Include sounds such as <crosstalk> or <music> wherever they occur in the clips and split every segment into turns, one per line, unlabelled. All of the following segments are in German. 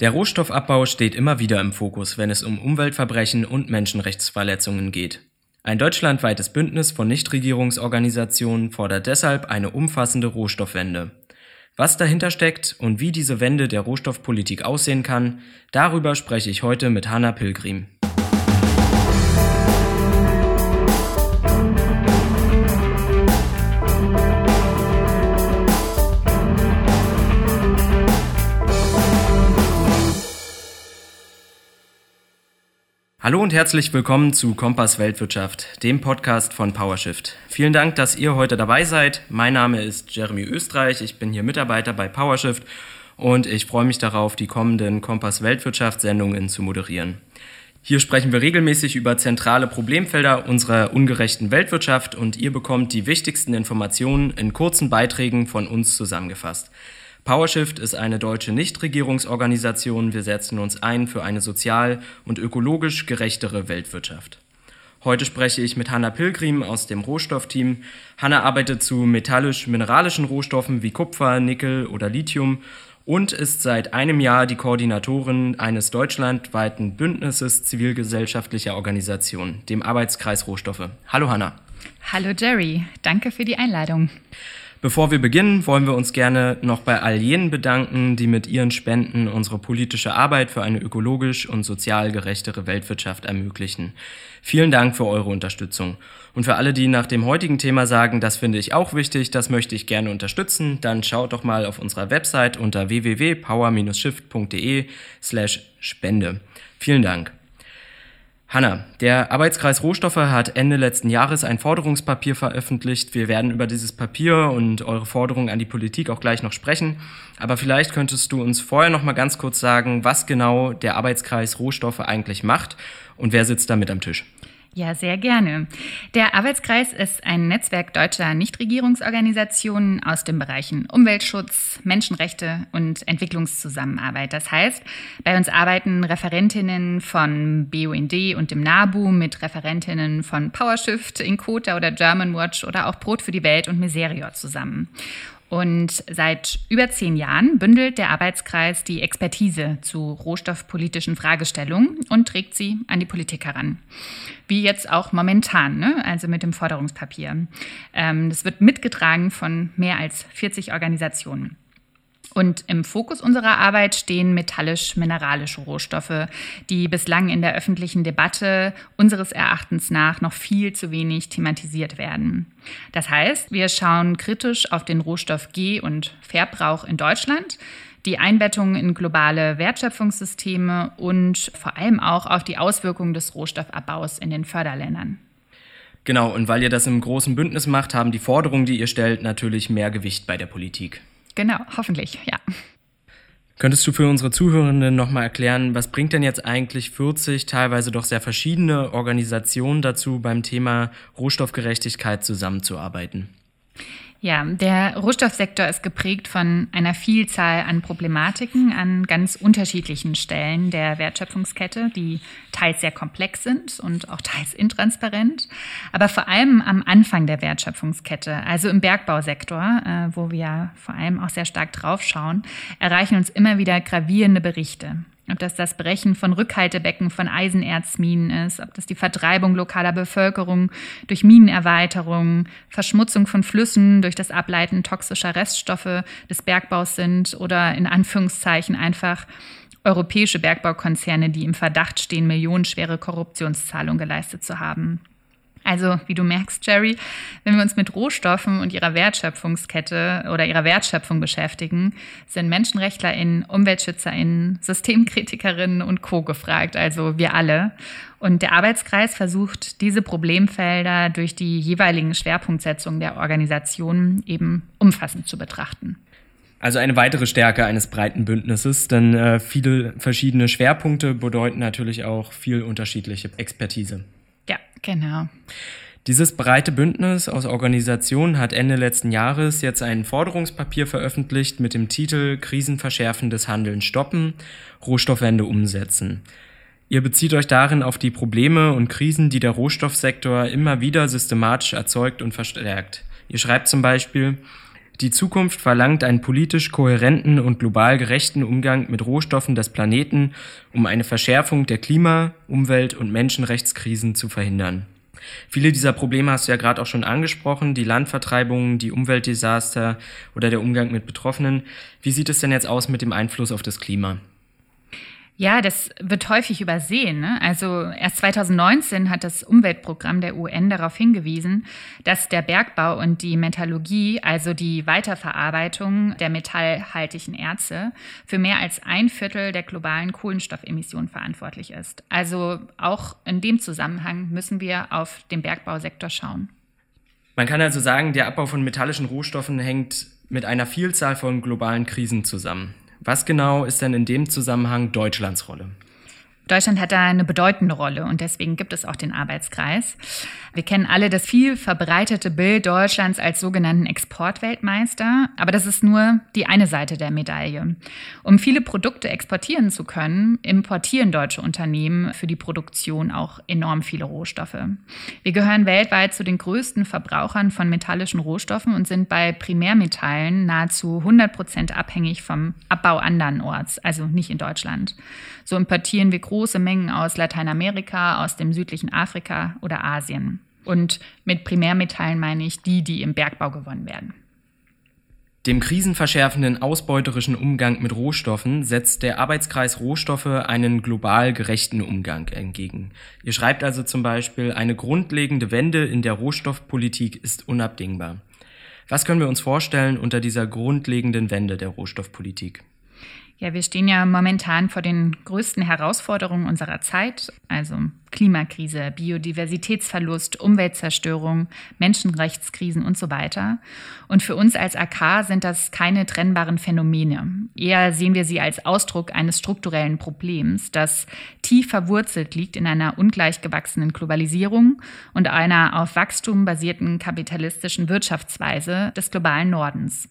Der Rohstoffabbau steht immer wieder im Fokus, wenn es um Umweltverbrechen und Menschenrechtsverletzungen geht. Ein deutschlandweites Bündnis von Nichtregierungsorganisationen fordert deshalb eine umfassende Rohstoffwende. Was dahinter steckt und wie diese Wende der Rohstoffpolitik aussehen kann, darüber spreche ich heute mit Hanna Pilgrim. Hallo und herzlich willkommen zu Kompass Weltwirtschaft, dem Podcast von PowerShift. Vielen Dank, dass ihr heute dabei seid. Mein Name ist Jeremy Österreich, ich bin hier Mitarbeiter bei PowerShift und ich freue mich darauf, die kommenden Kompass Weltwirtschaft Sendungen zu moderieren. Hier sprechen wir regelmäßig über zentrale Problemfelder unserer ungerechten Weltwirtschaft und ihr bekommt die wichtigsten Informationen in kurzen Beiträgen von uns zusammengefasst. PowerShift ist eine deutsche Nichtregierungsorganisation. Wir setzen uns ein für eine sozial und ökologisch gerechtere Weltwirtschaft. Heute spreche ich mit Hanna Pilgrim aus dem Rohstoffteam. Hanna arbeitet zu metallisch-mineralischen Rohstoffen wie Kupfer, Nickel oder Lithium und ist seit einem Jahr die Koordinatorin eines deutschlandweiten Bündnisses zivilgesellschaftlicher Organisationen, dem Arbeitskreis Rohstoffe. Hallo Hanna.
Hallo Jerry, danke für die Einladung.
Bevor wir beginnen, wollen wir uns gerne noch bei all jenen bedanken, die mit ihren Spenden unsere politische Arbeit für eine ökologisch und sozial gerechtere Weltwirtschaft ermöglichen. Vielen Dank für eure Unterstützung. Und für alle, die nach dem heutigen Thema sagen, das finde ich auch wichtig, das möchte ich gerne unterstützen, dann schaut doch mal auf unserer Website unter www.power-shift.de slash Spende. Vielen Dank. Hanna, der Arbeitskreis Rohstoffe hat Ende letzten Jahres ein Forderungspapier veröffentlicht. Wir werden über dieses Papier und eure Forderungen an die Politik auch gleich noch sprechen. Aber vielleicht könntest du uns vorher noch mal ganz kurz sagen, was genau der Arbeitskreis Rohstoffe eigentlich macht und wer sitzt da mit am Tisch?
Ja, sehr gerne. Der Arbeitskreis ist ein Netzwerk deutscher Nichtregierungsorganisationen aus den Bereichen Umweltschutz, Menschenrechte und Entwicklungszusammenarbeit. Das heißt, bei uns arbeiten Referentinnen von BUND und dem NABU mit Referentinnen von PowerShift, Inkota oder Germanwatch oder auch Brot für die Welt und Miserior zusammen. Und seit über zehn Jahren bündelt der Arbeitskreis die Expertise zu rohstoffpolitischen Fragestellungen und trägt sie an die Politik heran. Wie jetzt auch momentan, ne? also mit dem Forderungspapier. Ähm, das wird mitgetragen von mehr als 40 Organisationen. Und im Fokus unserer Arbeit stehen metallisch-mineralische Rohstoffe, die bislang in der öffentlichen Debatte unseres Erachtens nach noch viel zu wenig thematisiert werden. Das heißt, wir schauen kritisch auf den Rohstoff G- und Verbrauch in Deutschland, die Einbettung in globale Wertschöpfungssysteme und vor allem auch auf die Auswirkungen des Rohstoffabbaus in den Förderländern.
Genau, und weil ihr das im großen Bündnis macht, haben die Forderungen, die ihr stellt, natürlich mehr Gewicht bei der Politik.
Genau, hoffentlich, ja.
Könntest du für unsere Zuhörenden nochmal erklären, was bringt denn jetzt eigentlich 40 teilweise doch sehr verschiedene Organisationen dazu, beim Thema Rohstoffgerechtigkeit zusammenzuarbeiten?
Ja, der Rohstoffsektor ist geprägt von einer Vielzahl an Problematiken an ganz unterschiedlichen Stellen der Wertschöpfungskette, die teils sehr komplex sind und auch teils intransparent, aber vor allem am Anfang der Wertschöpfungskette, also im Bergbausektor, äh, wo wir vor allem auch sehr stark draufschauen, erreichen uns immer wieder gravierende Berichte. Ob das das Brechen von Rückhaltebecken von Eisenerzminen ist, ob das die Vertreibung lokaler Bevölkerung durch Minenerweiterung, Verschmutzung von Flüssen durch das Ableiten toxischer Reststoffe des Bergbaus sind oder in Anführungszeichen einfach europäische Bergbaukonzerne, die im Verdacht stehen, millionenschwere Korruptionszahlungen geleistet zu haben. Also, wie du merkst, Jerry, wenn wir uns mit Rohstoffen und ihrer Wertschöpfungskette oder ihrer Wertschöpfung beschäftigen, sind MenschenrechtlerInnen, UmweltschützerInnen, SystemkritikerInnen und Co. gefragt, also wir alle. Und der Arbeitskreis versucht, diese Problemfelder durch die jeweiligen Schwerpunktsetzungen der Organisationen eben umfassend zu betrachten.
Also eine weitere Stärke eines breiten Bündnisses, denn äh, viele verschiedene Schwerpunkte bedeuten natürlich auch viel unterschiedliche Expertise.
Genau.
Dieses breite Bündnis aus Organisationen hat Ende letzten Jahres jetzt ein Forderungspapier veröffentlicht mit dem Titel Krisenverschärfendes Handeln stoppen, Rohstoffwende umsetzen. Ihr bezieht euch darin auf die Probleme und Krisen, die der Rohstoffsektor immer wieder systematisch erzeugt und verstärkt. Ihr schreibt zum Beispiel, Die Zukunft verlangt einen politisch kohärenten und global gerechten Umgang mit Rohstoffen des Planeten, um eine Verschärfung der Klima-, Umwelt- und Menschenrechtskrisen zu verhindern. Viele dieser Probleme hast du ja gerade auch schon angesprochen, die Landvertreibungen, die Umweltdesaster oder der Umgang mit Betroffenen. Wie sieht es denn jetzt aus mit dem Einfluss auf das Klima?
Ja, das wird häufig übersehen. Ne? Also erst 2019 hat das Umweltprogramm der UN darauf hingewiesen, dass der Bergbau und die Metallurgie, also die Weiterverarbeitung der metallhaltigen Erze, für mehr als ein Viertel der globalen Kohlenstoffemissionen verantwortlich ist. Also auch in dem Zusammenhang müssen wir auf den Bergbausektor schauen.
Man kann also sagen, der Abbau von metallischen Rohstoffen hängt mit einer Vielzahl von globalen Krisen zusammen. Was genau ist denn in dem Zusammenhang Deutschlands Rolle?
Deutschland hat da eine bedeutende Rolle und deswegen gibt es auch den Arbeitskreis. Wir kennen alle das viel verbreitete Bild Deutschlands als sogenannten Exportweltmeister, aber das ist nur die eine Seite der Medaille. Um viele Produkte exportieren zu können, importieren deutsche Unternehmen für die Produktion auch enorm viele Rohstoffe. Wir gehören weltweit zu den größten Verbrauchern von metallischen Rohstoffen und sind bei Primärmetallen nahezu 100 Prozent abhängig vom Abbau andernorts, also nicht in Deutschland. So importieren wir große Mengen aus Lateinamerika, aus dem südlichen Afrika oder Asien. Und mit Primärmetallen meine ich die, die im Bergbau gewonnen werden.
Dem krisenverschärfenden ausbeuterischen Umgang mit Rohstoffen setzt der Arbeitskreis Rohstoffe einen global gerechten Umgang entgegen. Ihr schreibt also zum Beispiel, eine grundlegende Wende in der Rohstoffpolitik ist unabdingbar. Was können wir uns vorstellen unter dieser grundlegenden Wende der Rohstoffpolitik?
Ja, wir stehen ja momentan vor den größten Herausforderungen unserer Zeit, also Klimakrise, Biodiversitätsverlust, Umweltzerstörung, Menschenrechtskrisen und so weiter. Und für uns als AK sind das keine trennbaren Phänomene. Eher sehen wir sie als Ausdruck eines strukturellen Problems, das tief verwurzelt liegt in einer ungleich gewachsenen Globalisierung und einer auf Wachstum basierten kapitalistischen Wirtschaftsweise des globalen Nordens.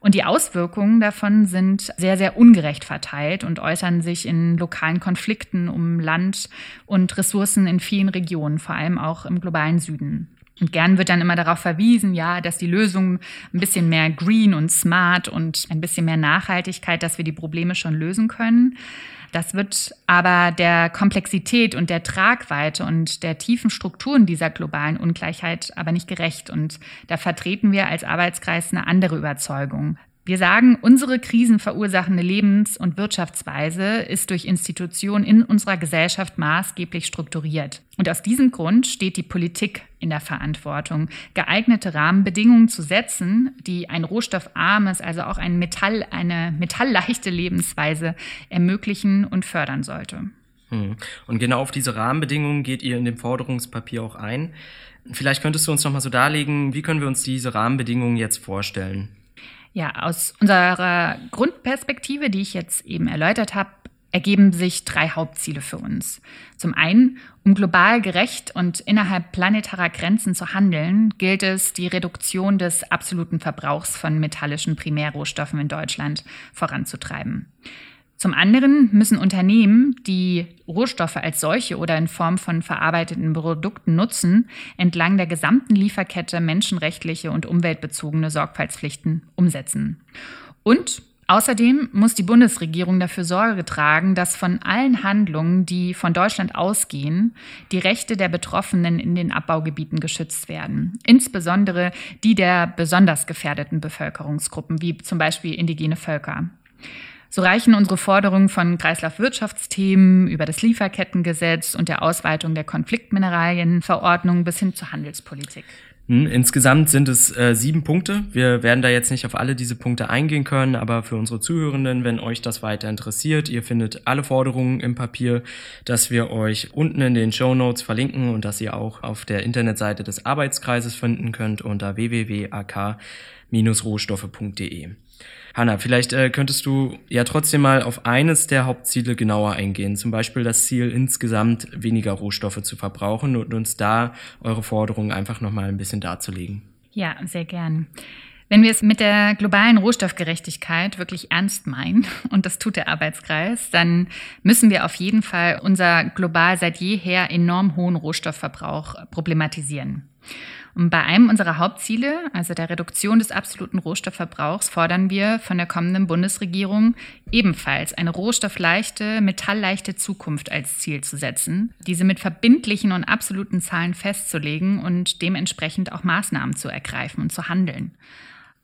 Und die Auswirkungen davon sind sehr, sehr ungerecht verteilt und äußern sich in lokalen Konflikten um Land und Ressourcen in vielen Regionen, vor allem auch im globalen Süden. Und gern wird dann immer darauf verwiesen, ja, dass die Lösung ein bisschen mehr green und smart und ein bisschen mehr Nachhaltigkeit, dass wir die Probleme schon lösen können. Das wird aber der Komplexität und der Tragweite und der tiefen Strukturen dieser globalen Ungleichheit aber nicht gerecht. Und da vertreten wir als Arbeitskreis eine andere Überzeugung. Wir sagen, unsere krisenverursachende Lebens- und Wirtschaftsweise ist durch Institutionen in unserer Gesellschaft maßgeblich strukturiert. Und aus diesem Grund steht die Politik in der Verantwortung, geeignete Rahmenbedingungen zu setzen, die ein rohstoffarmes, also auch ein Metall, eine metallleichte Lebensweise ermöglichen und fördern sollte.
Hm. Und genau auf diese Rahmenbedingungen geht ihr in dem Forderungspapier auch ein. Vielleicht könntest du uns noch mal so darlegen, wie können wir uns diese Rahmenbedingungen jetzt vorstellen?
Ja, aus unserer Grundperspektive, die ich jetzt eben erläutert habe, ergeben sich drei Hauptziele für uns. Zum einen, um global gerecht und innerhalb planetarer Grenzen zu handeln, gilt es, die Reduktion des absoluten Verbrauchs von metallischen Primärrohstoffen in Deutschland voranzutreiben. Zum anderen müssen Unternehmen, die Rohstoffe als solche oder in Form von verarbeiteten Produkten nutzen, entlang der gesamten Lieferkette menschenrechtliche und umweltbezogene Sorgfaltspflichten umsetzen. Und Außerdem muss die Bundesregierung dafür Sorge tragen, dass von allen Handlungen, die von Deutschland ausgehen, die Rechte der Betroffenen in den Abbaugebieten geschützt werden. Insbesondere die der besonders gefährdeten Bevölkerungsgruppen, wie zum Beispiel indigene Völker. So reichen unsere Forderungen von Kreislaufwirtschaftsthemen über das Lieferkettengesetz und der Ausweitung der Konfliktmineralienverordnung bis hin zur Handelspolitik.
Hm, insgesamt sind es äh, sieben Punkte. Wir werden da jetzt nicht auf alle diese Punkte eingehen können, aber für unsere Zuhörenden, wenn euch das weiter interessiert, ihr findet alle Forderungen im Papier, dass wir euch unten in den Show Notes verlinken und dass ihr auch auf der Internetseite des Arbeitskreises finden könnt unter www.ak-rohstoffe.de. Hanna, vielleicht äh, könntest du ja trotzdem mal auf eines der Hauptziele genauer eingehen, zum Beispiel das Ziel, insgesamt weniger Rohstoffe zu verbrauchen und uns da eure Forderungen einfach nochmal ein bisschen darzulegen.
Ja, sehr gern. Wenn wir es mit der globalen Rohstoffgerechtigkeit wirklich ernst meinen, <laughs> und das tut der Arbeitskreis, dann müssen wir auf jeden Fall unser global seit jeher enorm hohen Rohstoffverbrauch problematisieren. Und bei einem unserer Hauptziele, also der Reduktion des absoluten Rohstoffverbrauchs, fordern wir von der kommenden Bundesregierung ebenfalls eine rohstoffleichte, metallleichte Zukunft als Ziel zu setzen, diese mit verbindlichen und absoluten Zahlen festzulegen und dementsprechend auch Maßnahmen zu ergreifen und zu handeln.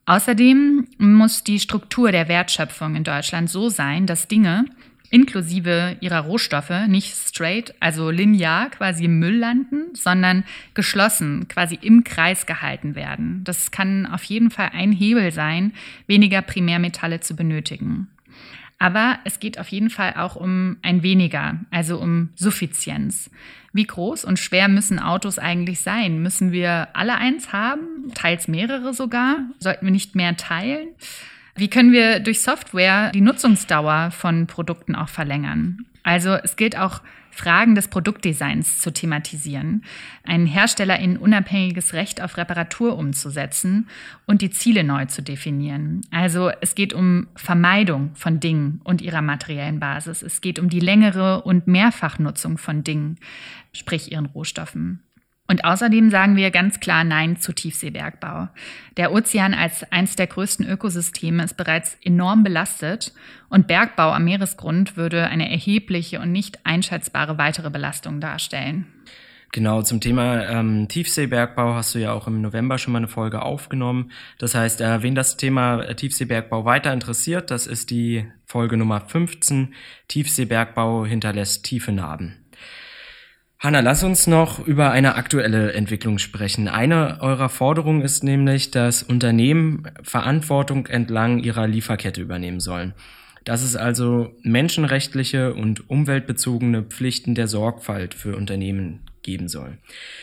Außerdem muss die Struktur der Wertschöpfung in Deutschland so sein, dass Dinge, inklusive ihrer Rohstoffe nicht straight, also linear quasi im Müll landen, sondern geschlossen, quasi im Kreis gehalten werden. Das kann auf jeden Fall ein Hebel sein, weniger Primärmetalle zu benötigen. Aber es geht auf jeden Fall auch um ein weniger, also um Suffizienz. Wie groß und schwer müssen Autos eigentlich sein? Müssen wir alle eins haben, teils mehrere sogar? Sollten wir nicht mehr teilen? Wie können wir durch Software die Nutzungsdauer von Produkten auch verlängern? Also es gilt auch Fragen des Produktdesigns zu thematisieren, einen Hersteller in unabhängiges Recht auf Reparatur umzusetzen und die Ziele neu zu definieren. Also es geht um Vermeidung von Dingen und ihrer materiellen Basis. Es geht um die längere und Mehrfachnutzung von Dingen, sprich ihren Rohstoffen. Und außerdem sagen wir ganz klar Nein zu Tiefseebergbau. Der Ozean als eines der größten Ökosysteme ist bereits enorm belastet und Bergbau am Meeresgrund würde eine erhebliche und nicht einschätzbare weitere Belastung darstellen.
Genau, zum Thema ähm, Tiefseebergbau hast du ja auch im November schon mal eine Folge aufgenommen. Das heißt, äh, wen das Thema äh, Tiefseebergbau weiter interessiert, das ist die Folge Nummer 15. Tiefseebergbau hinterlässt tiefe Narben. Hanna, lass uns noch über eine aktuelle Entwicklung sprechen. Eine eurer Forderungen ist nämlich, dass Unternehmen Verantwortung entlang ihrer Lieferkette übernehmen sollen. Dass es also menschenrechtliche und umweltbezogene Pflichten der Sorgfalt für Unternehmen geben soll.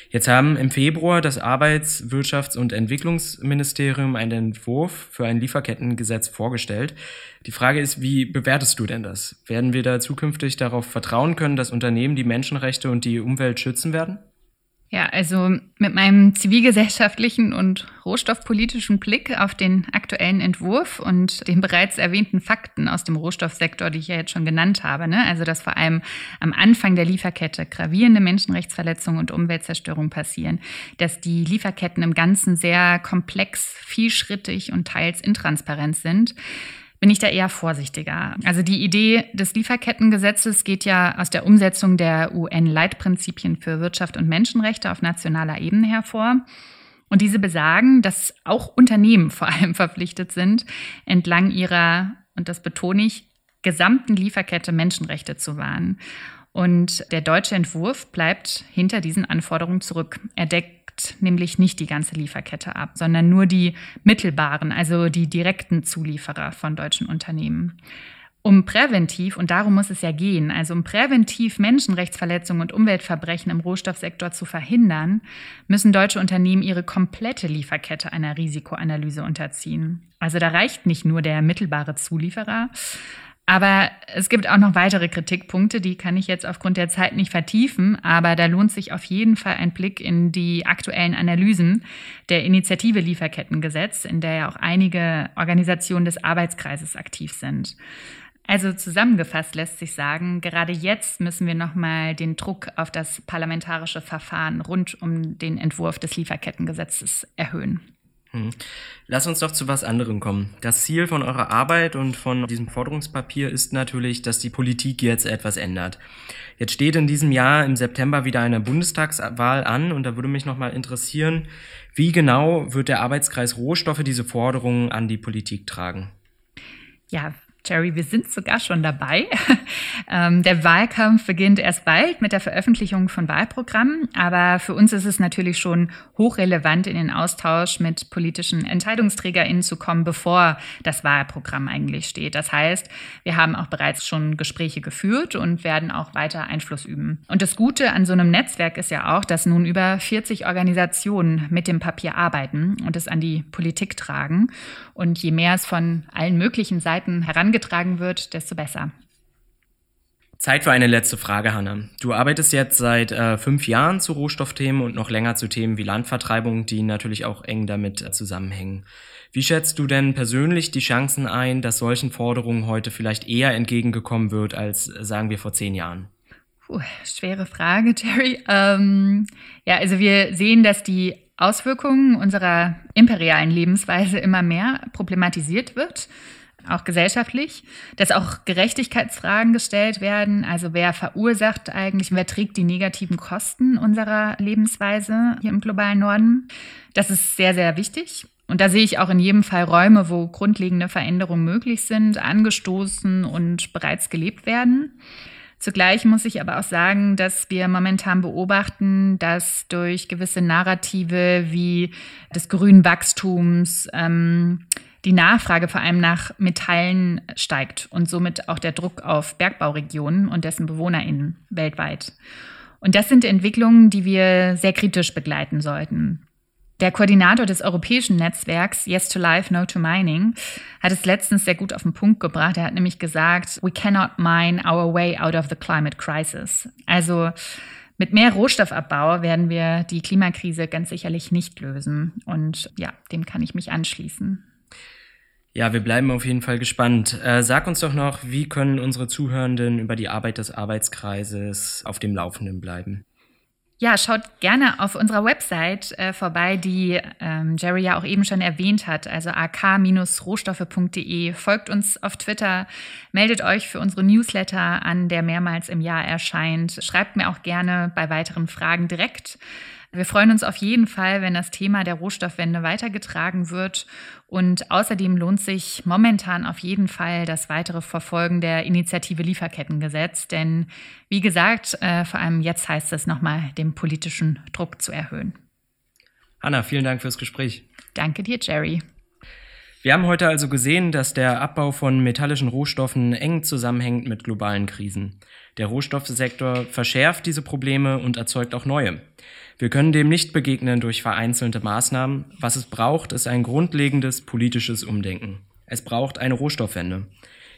Jetzt haben im Februar das Arbeits-, Wirtschafts- und Entwicklungsministerium einen Entwurf für ein Lieferkettengesetz vorgestellt. Die Frage ist, wie bewertest du denn das? Werden wir da zukünftig darauf vertrauen können, dass Unternehmen die Menschenrechte und die Umwelt schützen werden?
Ja, also mit meinem zivilgesellschaftlichen und rohstoffpolitischen Blick auf den aktuellen Entwurf und den bereits erwähnten Fakten aus dem Rohstoffsektor, die ich ja jetzt schon genannt habe, ne? also dass vor allem am Anfang der Lieferkette gravierende Menschenrechtsverletzungen und Umweltzerstörung passieren, dass die Lieferketten im Ganzen sehr komplex, vielschrittig und teils intransparent sind, bin ich da eher vorsichtiger. Also die Idee des Lieferkettengesetzes geht ja aus der Umsetzung der UN-Leitprinzipien für Wirtschaft und Menschenrechte auf nationaler Ebene hervor. Und diese besagen, dass auch Unternehmen vor allem verpflichtet sind, entlang ihrer, und das betone ich, gesamten Lieferkette Menschenrechte zu wahren. Und der deutsche Entwurf bleibt hinter diesen Anforderungen zurück. Er deckt deckt nämlich nicht die ganze Lieferkette ab, sondern nur die mittelbaren, also die direkten Zulieferer von deutschen Unternehmen. Um präventiv, und darum muss es ja gehen, also um präventiv Menschenrechtsverletzungen und Umweltverbrechen im Rohstoffsektor zu verhindern, müssen deutsche Unternehmen ihre komplette Lieferkette einer Risikoanalyse unterziehen. Also da reicht nicht nur der mittelbare Zulieferer, aber es gibt auch noch weitere Kritikpunkte, die kann ich jetzt aufgrund der Zeit nicht vertiefen, aber da lohnt sich auf jeden Fall ein Blick in die aktuellen Analysen der Initiative Lieferkettengesetz, in der ja auch einige Organisationen des Arbeitskreises aktiv sind. Also zusammengefasst lässt sich sagen, gerade jetzt müssen wir nochmal den Druck auf das parlamentarische Verfahren rund um den Entwurf des Lieferkettengesetzes erhöhen.
Hm. Lass uns doch zu was anderem kommen. Das Ziel von eurer Arbeit und von diesem Forderungspapier ist natürlich, dass die Politik jetzt etwas ändert. Jetzt steht in diesem Jahr im September wieder eine Bundestagswahl an und da würde mich nochmal interessieren, wie genau wird der Arbeitskreis Rohstoffe diese Forderungen an die Politik tragen?
Ja, Jerry, wir sind sogar schon dabei. <laughs> Ähm, der Wahlkampf beginnt erst bald mit der Veröffentlichung von Wahlprogrammen, aber für uns ist es natürlich schon hochrelevant, in den Austausch mit politischen EntscheidungsträgerInnen zu kommen, bevor das Wahlprogramm eigentlich steht. Das heißt, wir haben auch bereits schon Gespräche geführt und werden auch weiter Einfluss üben. Und das Gute an so einem Netzwerk ist ja auch, dass nun über 40 Organisationen mit dem Papier arbeiten und es an die Politik tragen. Und je mehr es von allen möglichen Seiten herangeht, herangetragen wird, desto besser.
Zeit für eine letzte Frage, Hanna. Du arbeitest jetzt seit äh, fünf Jahren zu Rohstoffthemen und noch länger zu Themen wie Landvertreibung, die natürlich auch eng damit äh, zusammenhängen. Wie schätzt du denn persönlich die Chancen ein, dass solchen Forderungen heute vielleicht eher entgegengekommen wird als, äh, sagen wir, vor zehn Jahren?
Puh, schwere Frage, <laughs> Terry. Ähm, ja, also wir sehen, dass die Auswirkungen unserer imperialen Lebensweise immer mehr problematisiert wird auch gesellschaftlich, dass auch Gerechtigkeitsfragen gestellt werden. Also wer verursacht eigentlich, wer trägt die negativen Kosten unserer Lebensweise hier im globalen Norden? Das ist sehr, sehr wichtig. Und da sehe ich auch in jedem Fall Räume, wo grundlegende Veränderungen möglich sind, angestoßen und bereits gelebt werden. Zugleich muss ich aber auch sagen, dass wir momentan beobachten, dass durch gewisse Narrative wie des grünen Wachstums, ähm, die Nachfrage vor allem nach Metallen steigt und somit auch der Druck auf Bergbauregionen und dessen BewohnerInnen weltweit. Und das sind Entwicklungen, die wir sehr kritisch begleiten sollten. Der Koordinator des europäischen Netzwerks Yes to Life, No to Mining hat es letztens sehr gut auf den Punkt gebracht. Er hat nämlich gesagt, we cannot mine our way out of the climate crisis. Also mit mehr Rohstoffabbau werden wir die Klimakrise ganz sicherlich nicht lösen. Und ja, dem kann ich mich anschließen.
Ja, wir bleiben auf jeden Fall gespannt. Äh, sag uns doch noch, wie können unsere Zuhörenden über die Arbeit des Arbeitskreises auf dem Laufenden bleiben?
Ja, schaut gerne auf unserer Website äh, vorbei, die ähm, Jerry ja auch eben schon erwähnt hat, also ak-rohstoffe.de. Folgt uns auf Twitter, meldet euch für unsere Newsletter an, der mehrmals im Jahr erscheint. Schreibt mir auch gerne bei weiteren Fragen direkt. Wir freuen uns auf jeden Fall, wenn das Thema der Rohstoffwende weitergetragen wird. Und außerdem lohnt sich momentan auf jeden Fall das weitere Verfolgen der Initiative Lieferkettengesetz. Denn wie gesagt, äh, vor allem jetzt heißt es nochmal, den politischen Druck zu erhöhen.
Anna, vielen Dank fürs Gespräch.
Danke dir, Jerry.
Wir haben heute also gesehen, dass der Abbau von metallischen Rohstoffen eng zusammenhängt mit globalen Krisen. Der Rohstoffsektor verschärft diese Probleme und erzeugt auch neue. Wir können dem nicht begegnen durch vereinzelte Maßnahmen. Was es braucht, ist ein grundlegendes politisches Umdenken. Es braucht eine Rohstoffwende.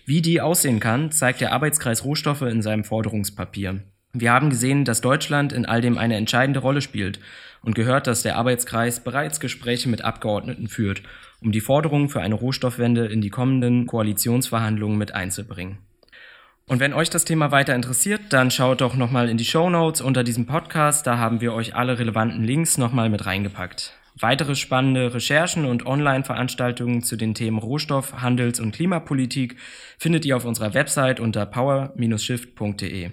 Wie die aussehen kann, zeigt der Arbeitskreis Rohstoffe in seinem Forderungspapier. Wir haben gesehen, dass Deutschland in all dem eine entscheidende Rolle spielt und gehört, dass der Arbeitskreis bereits Gespräche mit Abgeordneten führt, um die Forderungen für eine Rohstoffwende in die kommenden Koalitionsverhandlungen mit einzubringen. Und wenn euch das Thema weiter interessiert, dann schaut doch nochmal in die Show Notes unter diesem Podcast. Da haben wir euch alle relevanten Links nochmal mit reingepackt. Weitere spannende Recherchen und Online-Veranstaltungen zu den Themen Rohstoff, Handels- und Klimapolitik findet ihr auf unserer Website unter power-shift.de.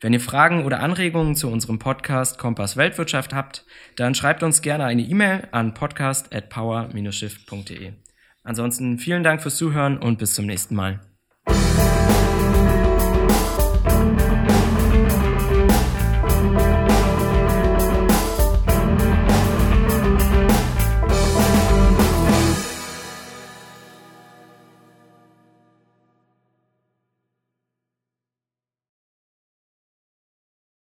Wenn ihr Fragen oder Anregungen zu unserem Podcast Kompass Weltwirtschaft habt, dann schreibt uns gerne eine E-Mail an podcast at power-shift.de. Ansonsten vielen Dank fürs Zuhören und bis zum nächsten Mal.